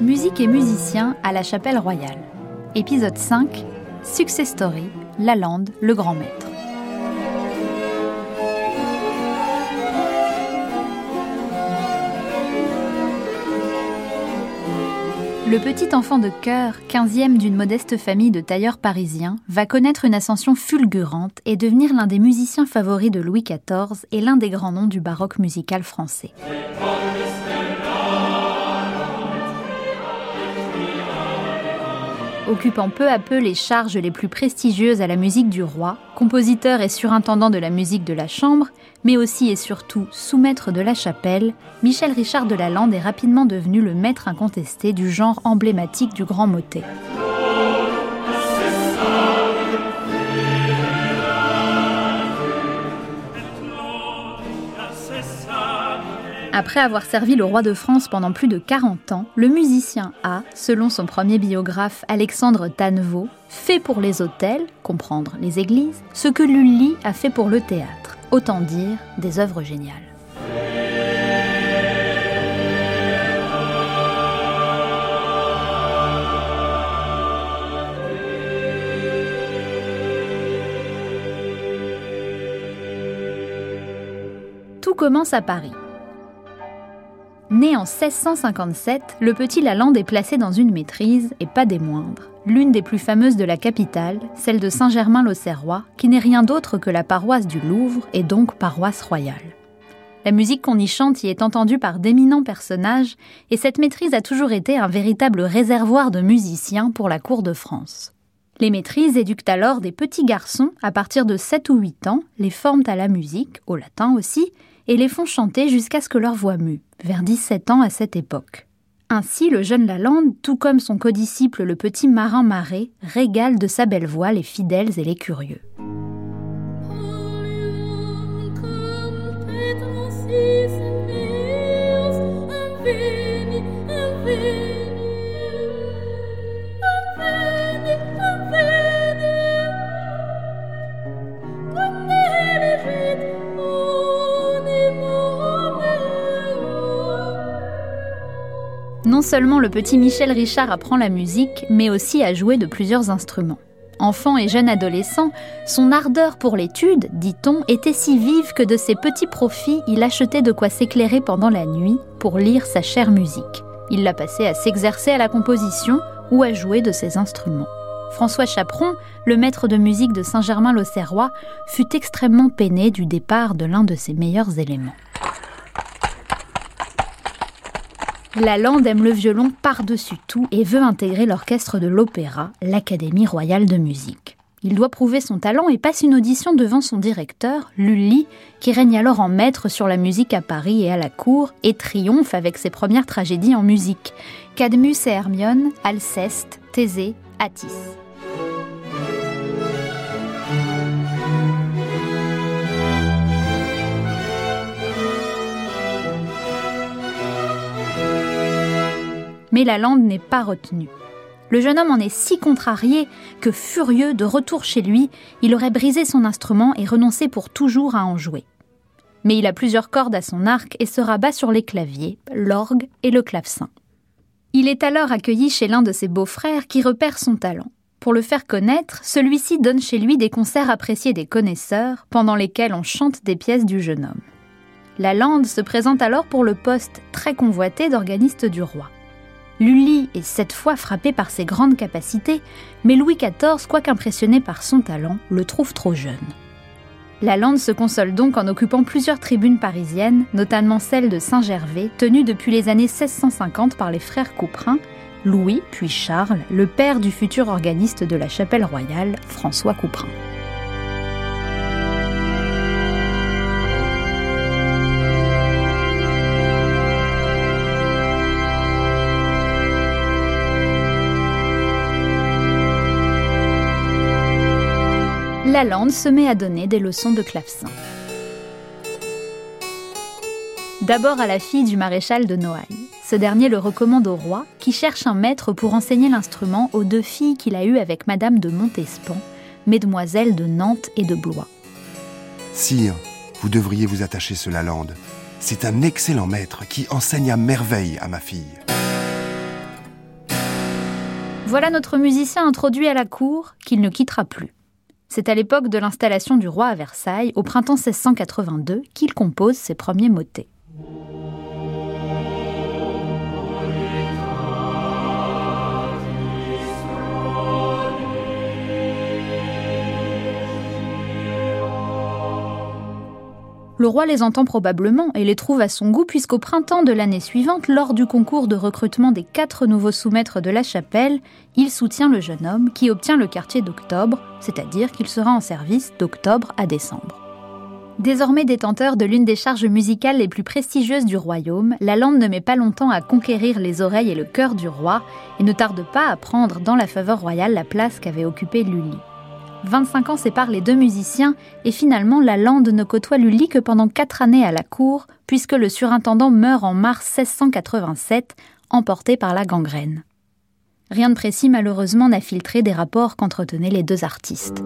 Musique et musiciens à la Chapelle Royale. Épisode 5 Success Story Lalande, le grand maître. Le petit enfant de cœur, quinzième d'une modeste famille de tailleurs parisiens, va connaître une ascension fulgurante et devenir l'un des musiciens favoris de Louis XIV et l'un des grands noms du baroque musical français. Occupant peu à peu les charges les plus prestigieuses à la musique du roi, compositeur et surintendant de la musique de la chambre, mais aussi et surtout sous-maître de la chapelle, Michel Richard de Lalande est rapidement devenu le maître incontesté du genre emblématique du grand motet. Après avoir servi le roi de France pendant plus de 40 ans, le musicien a, selon son premier biographe Alexandre Tannevaux, fait pour les hôtels, comprendre les églises, ce que Lully a fait pour le théâtre, autant dire des œuvres géniales. Tout commence à Paris. Né en 1657, le petit Lalande est placé dans une maîtrise, et pas des moindres, l'une des plus fameuses de la capitale, celle de Saint-Germain-l'Auxerrois, qui n'est rien d'autre que la paroisse du Louvre et donc paroisse royale. La musique qu'on y chante y est entendue par d'éminents personnages, et cette maîtrise a toujours été un véritable réservoir de musiciens pour la cour de France. Les maîtrises éduquent alors des petits garçons à partir de 7 ou 8 ans, les forment à la musique, au latin aussi, et les font chanter jusqu'à ce que leur voix mue, vers 17 ans à cette époque. Ainsi, le jeune Lalande, tout comme son codisciple le petit marin Marais, régale de sa belle voix les fidèles et les curieux. Seulement le petit Michel Richard apprend la musique, mais aussi à jouer de plusieurs instruments. Enfant et jeune adolescent, son ardeur pour l'étude, dit-on, était si vive que de ses petits profits, il achetait de quoi s'éclairer pendant la nuit pour lire sa chère musique. Il l'a passé à s'exercer à la composition ou à jouer de ses instruments. François Chaperon, le maître de musique de Saint-Germain-l'Auxerrois, fut extrêmement peiné du départ de l'un de ses meilleurs éléments. Lalande aime le violon par-dessus tout et veut intégrer l'orchestre de l'opéra, l'Académie royale de musique. Il doit prouver son talent et passe une audition devant son directeur, Lully, qui règne alors en maître sur la musique à Paris et à la cour, et triomphe avec ses premières tragédies en musique Cadmus et Hermione, Alceste, Thésée, Attis. Mais la n'est pas retenue. Le jeune homme en est si contrarié que, furieux de retour chez lui, il aurait brisé son instrument et renoncé pour toujours à en jouer. Mais il a plusieurs cordes à son arc et se rabat sur les claviers, l'orgue et le clavecin. Il est alors accueilli chez l'un de ses beaux-frères qui repère son talent. Pour le faire connaître, celui-ci donne chez lui des concerts appréciés des connaisseurs, pendant lesquels on chante des pièces du jeune homme. La Lande se présente alors pour le poste très convoité d'organiste du roi. Lully est cette fois frappé par ses grandes capacités, mais Louis XIV, quoique impressionné par son talent, le trouve trop jeune. Lalande se console donc en occupant plusieurs tribunes parisiennes, notamment celle de Saint-Gervais, tenue depuis les années 1650 par les frères Couperin, Louis puis Charles, le père du futur organiste de la chapelle royale, François Couperin. Lalande se met à donner des leçons de clavecin. D'abord à la fille du maréchal de Noailles. Ce dernier le recommande au roi, qui cherche un maître pour enseigner l'instrument aux deux filles qu'il a eues avec Madame de Montespan, mesdemoiselles de Nantes et de Blois. Sire, vous devriez vous attacher ce Lalande. C'est un excellent maître qui enseigne à merveille à ma fille. Voilà notre musicien introduit à la cour, qu'il ne quittera plus. C'est à l'époque de l'installation du roi à Versailles, au printemps 1682, qu'il compose ses premiers motets. Le roi les entend probablement et les trouve à son goût puisqu'au printemps de l'année suivante, lors du concours de recrutement des quatre nouveaux sous-maîtres de la chapelle, il soutient le jeune homme qui obtient le quartier d'octobre, c'est-à-dire qu'il sera en service d'octobre à décembre. Désormais détenteur de l'une des charges musicales les plus prestigieuses du royaume, la lande ne met pas longtemps à conquérir les oreilles et le cœur du roi et ne tarde pas à prendre dans la faveur royale la place qu'avait occupée Lully. 25 ans séparent les deux musiciens et finalement la lande ne côtoie Lully que pendant quatre années à la cour, puisque le surintendant meurt en mars 1687, emporté par la gangrène. Rien de précis malheureusement n'a filtré des rapports qu'entretenaient les deux artistes.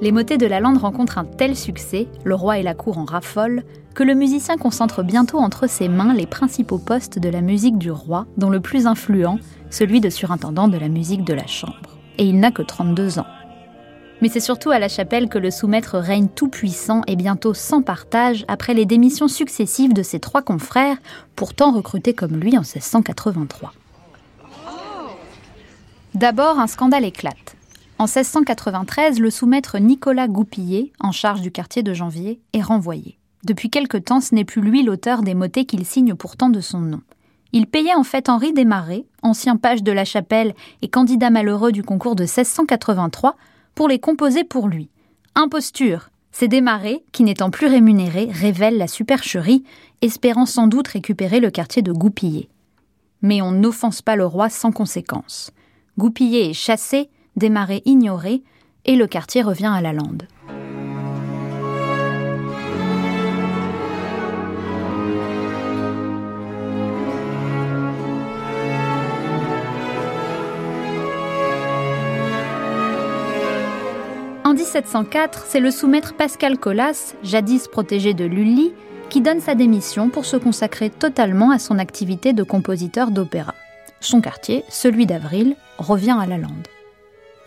Les motets de la lande rencontrent un tel succès, le roi et la cour en raffolent, que le musicien concentre bientôt entre ses mains les principaux postes de la musique du roi, dont le plus influent, celui de surintendant de la musique de la chambre. Et il n'a que 32 ans. Mais c'est surtout à la chapelle que le sous-maître règne tout-puissant et bientôt sans partage après les démissions successives de ses trois confrères, pourtant recrutés comme lui en 1683. D'abord, un scandale éclate. En 1693, le sous-maître Nicolas Goupillet, en charge du quartier de Janvier, est renvoyé. Depuis quelque temps, ce n'est plus lui l'auteur des motets qu'il signe pourtant de son nom. Il payait en fait Henri Desmarais, ancien page de la chapelle et candidat malheureux du concours de 1683, pour les composer pour lui. Imposture Ces Desmarais, qui n'étant plus rémunérés, révèlent la supercherie, espérant sans doute récupérer le quartier de Goupillet. Mais on n'offense pas le roi sans conséquence. Goupillet est chassé, démarré ignoré, et le quartier revient à la lande. En 1704, c'est le sous-maître Pascal Colas, jadis protégé de Lully, qui donne sa démission pour se consacrer totalement à son activité de compositeur d'opéra. Son quartier, celui d'Avril, revient à la lande.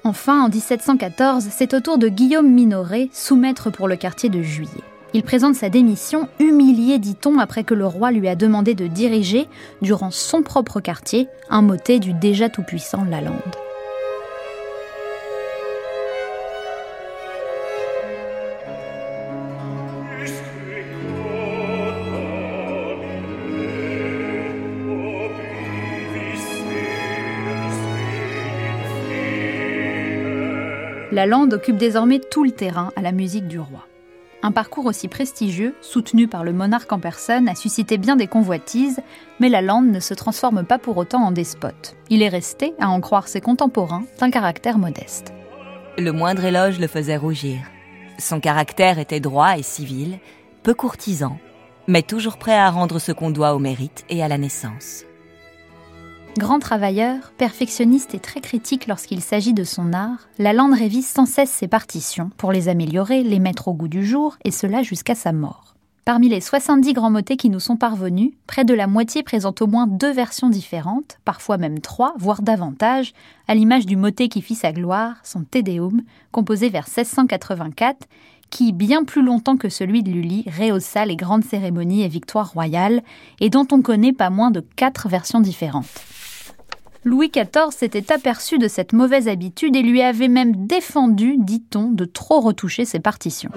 Enfin, en 1714, c'est au tour de Guillaume Minoret, sous-maître pour le quartier de Juillet. Il présente sa démission, humilié, dit-on, après que le roi lui a demandé de diriger, durant son propre quartier, un motet du déjà tout-puissant Lalande. La lande occupe désormais tout le terrain à la musique du roi. Un parcours aussi prestigieux, soutenu par le monarque en personne, a suscité bien des convoitises, mais la lande ne se transforme pas pour autant en despote. Il est resté, à en croire ses contemporains, d'un caractère modeste. Le moindre éloge le faisait rougir. Son caractère était droit et civil, peu courtisan, mais toujours prêt à rendre ce qu'on doit au mérite et à la naissance. Grand travailleur, perfectionniste et très critique lorsqu'il s'agit de son art, Lalande révise sans cesse ses partitions pour les améliorer, les mettre au goût du jour, et cela jusqu'à sa mort. Parmi les 70 grands motets qui nous sont parvenus, près de la moitié présentent au moins deux versions différentes, parfois même trois, voire davantage, à l'image du motet qui fit sa gloire, son Te Deum, composé vers 1684, qui, bien plus longtemps que celui de Lully, rehaussa les grandes cérémonies et victoires royales, et dont on connaît pas moins de quatre versions différentes. Louis XIV s'était aperçu de cette mauvaise habitude et lui avait même défendu, dit-on, de trop retoucher ses partitions.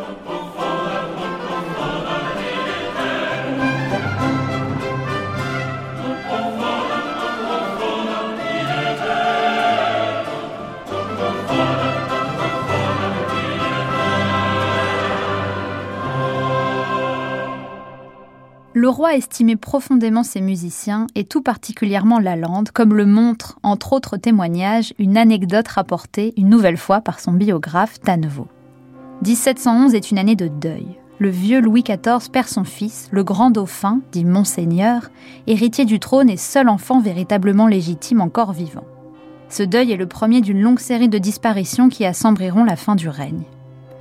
Le roi estimait profondément ses musiciens et tout particulièrement Lalande, comme le montre, entre autres témoignages, une anecdote rapportée une nouvelle fois par son biographe Tannevaux. 1711 est une année de deuil. Le vieux Louis XIV perd son fils, le grand dauphin, dit Monseigneur, héritier du trône et seul enfant véritablement légitime encore vivant. Ce deuil est le premier d'une longue série de disparitions qui assembriront la fin du règne.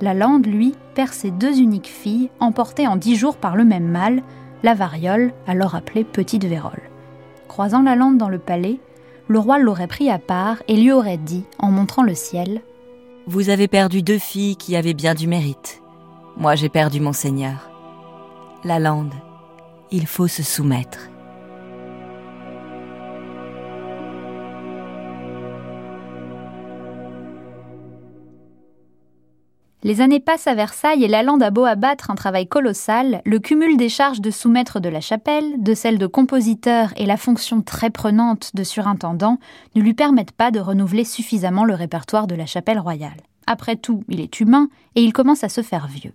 Lalande, lui, perd ses deux uniques filles, emportées en dix jours par le même mal, la variole, alors appelée Petite Vérole. Croisant la lande dans le palais, le roi l'aurait pris à part et lui aurait dit, en montrant le ciel Vous avez perdu deux filles qui avaient bien du mérite. Moi j'ai perdu mon seigneur. La lande, il faut se soumettre. Les années passent à Versailles et Lalande a beau abattre un travail colossal, le cumul des charges de soumettre de la chapelle, de celle de compositeur et la fonction très prenante de surintendant ne lui permettent pas de renouveler suffisamment le répertoire de la chapelle royale. Après tout, il est humain et il commence à se faire vieux.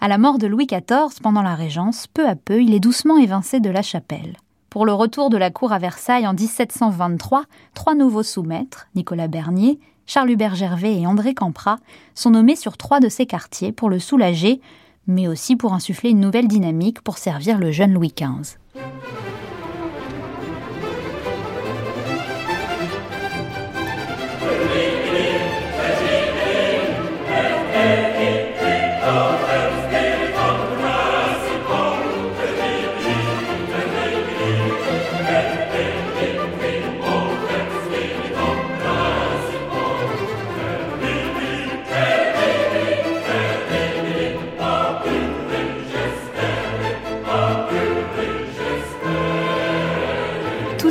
À la mort de Louis XIV pendant la Régence, peu à peu, il est doucement évincé de la chapelle. Pour le retour de la cour à Versailles en 1723, trois nouveaux sous-maîtres, Nicolas Bernier, Charles Hubert Gervais et André Camprat sont nommés sur trois de ces quartiers pour le soulager, mais aussi pour insuffler une nouvelle dynamique pour servir le jeune Louis XV.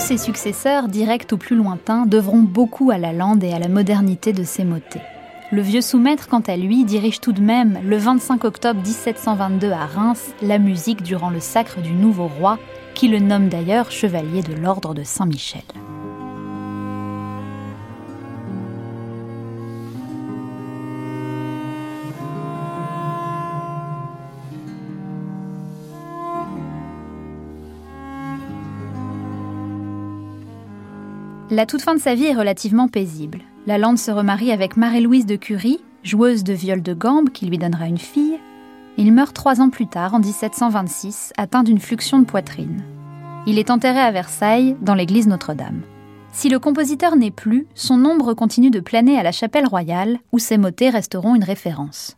Ses successeurs, directs ou plus lointains, devront beaucoup à la lande et à la modernité de ses motets. Le vieux sous-maître, quant à lui, dirige tout de même, le 25 octobre 1722 à Reims, la musique durant le sacre du nouveau roi, qui le nomme d'ailleurs chevalier de l'ordre de Saint-Michel. La toute fin de sa vie est relativement paisible. La Lande se remarie avec Marie-Louise de Curie, joueuse de viol de gambe qui lui donnera une fille. Il meurt trois ans plus tard, en 1726, atteint d'une fluxion de poitrine. Il est enterré à Versailles, dans l'église Notre-Dame. Si le compositeur n'est plus, son ombre continue de planer à la chapelle royale, où ses motets resteront une référence.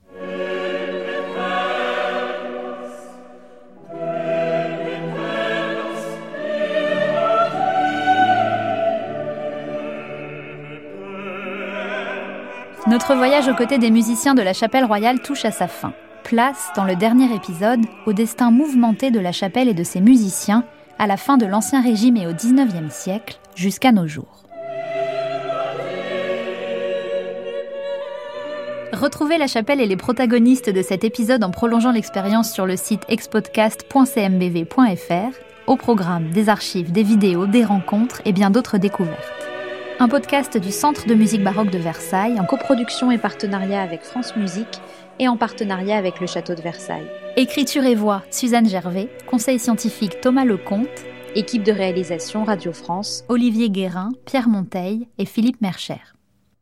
Notre voyage aux côtés des musiciens de la chapelle royale touche à sa fin. Place, dans le dernier épisode, au destin mouvementé de la chapelle et de ses musiciens, à la fin de l'Ancien Régime et au XIXe siècle, jusqu'à nos jours. Retrouvez la chapelle et les protagonistes de cet épisode en prolongeant l'expérience sur le site expodcast.cmbv.fr, au programme des archives, des vidéos, des rencontres et bien d'autres découvertes un podcast du Centre de musique baroque de Versailles en coproduction et partenariat avec France Musique et en partenariat avec le Château de Versailles. Écriture et voix, Suzanne Gervais, conseil scientifique Thomas Lecomte, équipe de réalisation Radio France, Olivier Guérin, Pierre Monteil et Philippe Mercher.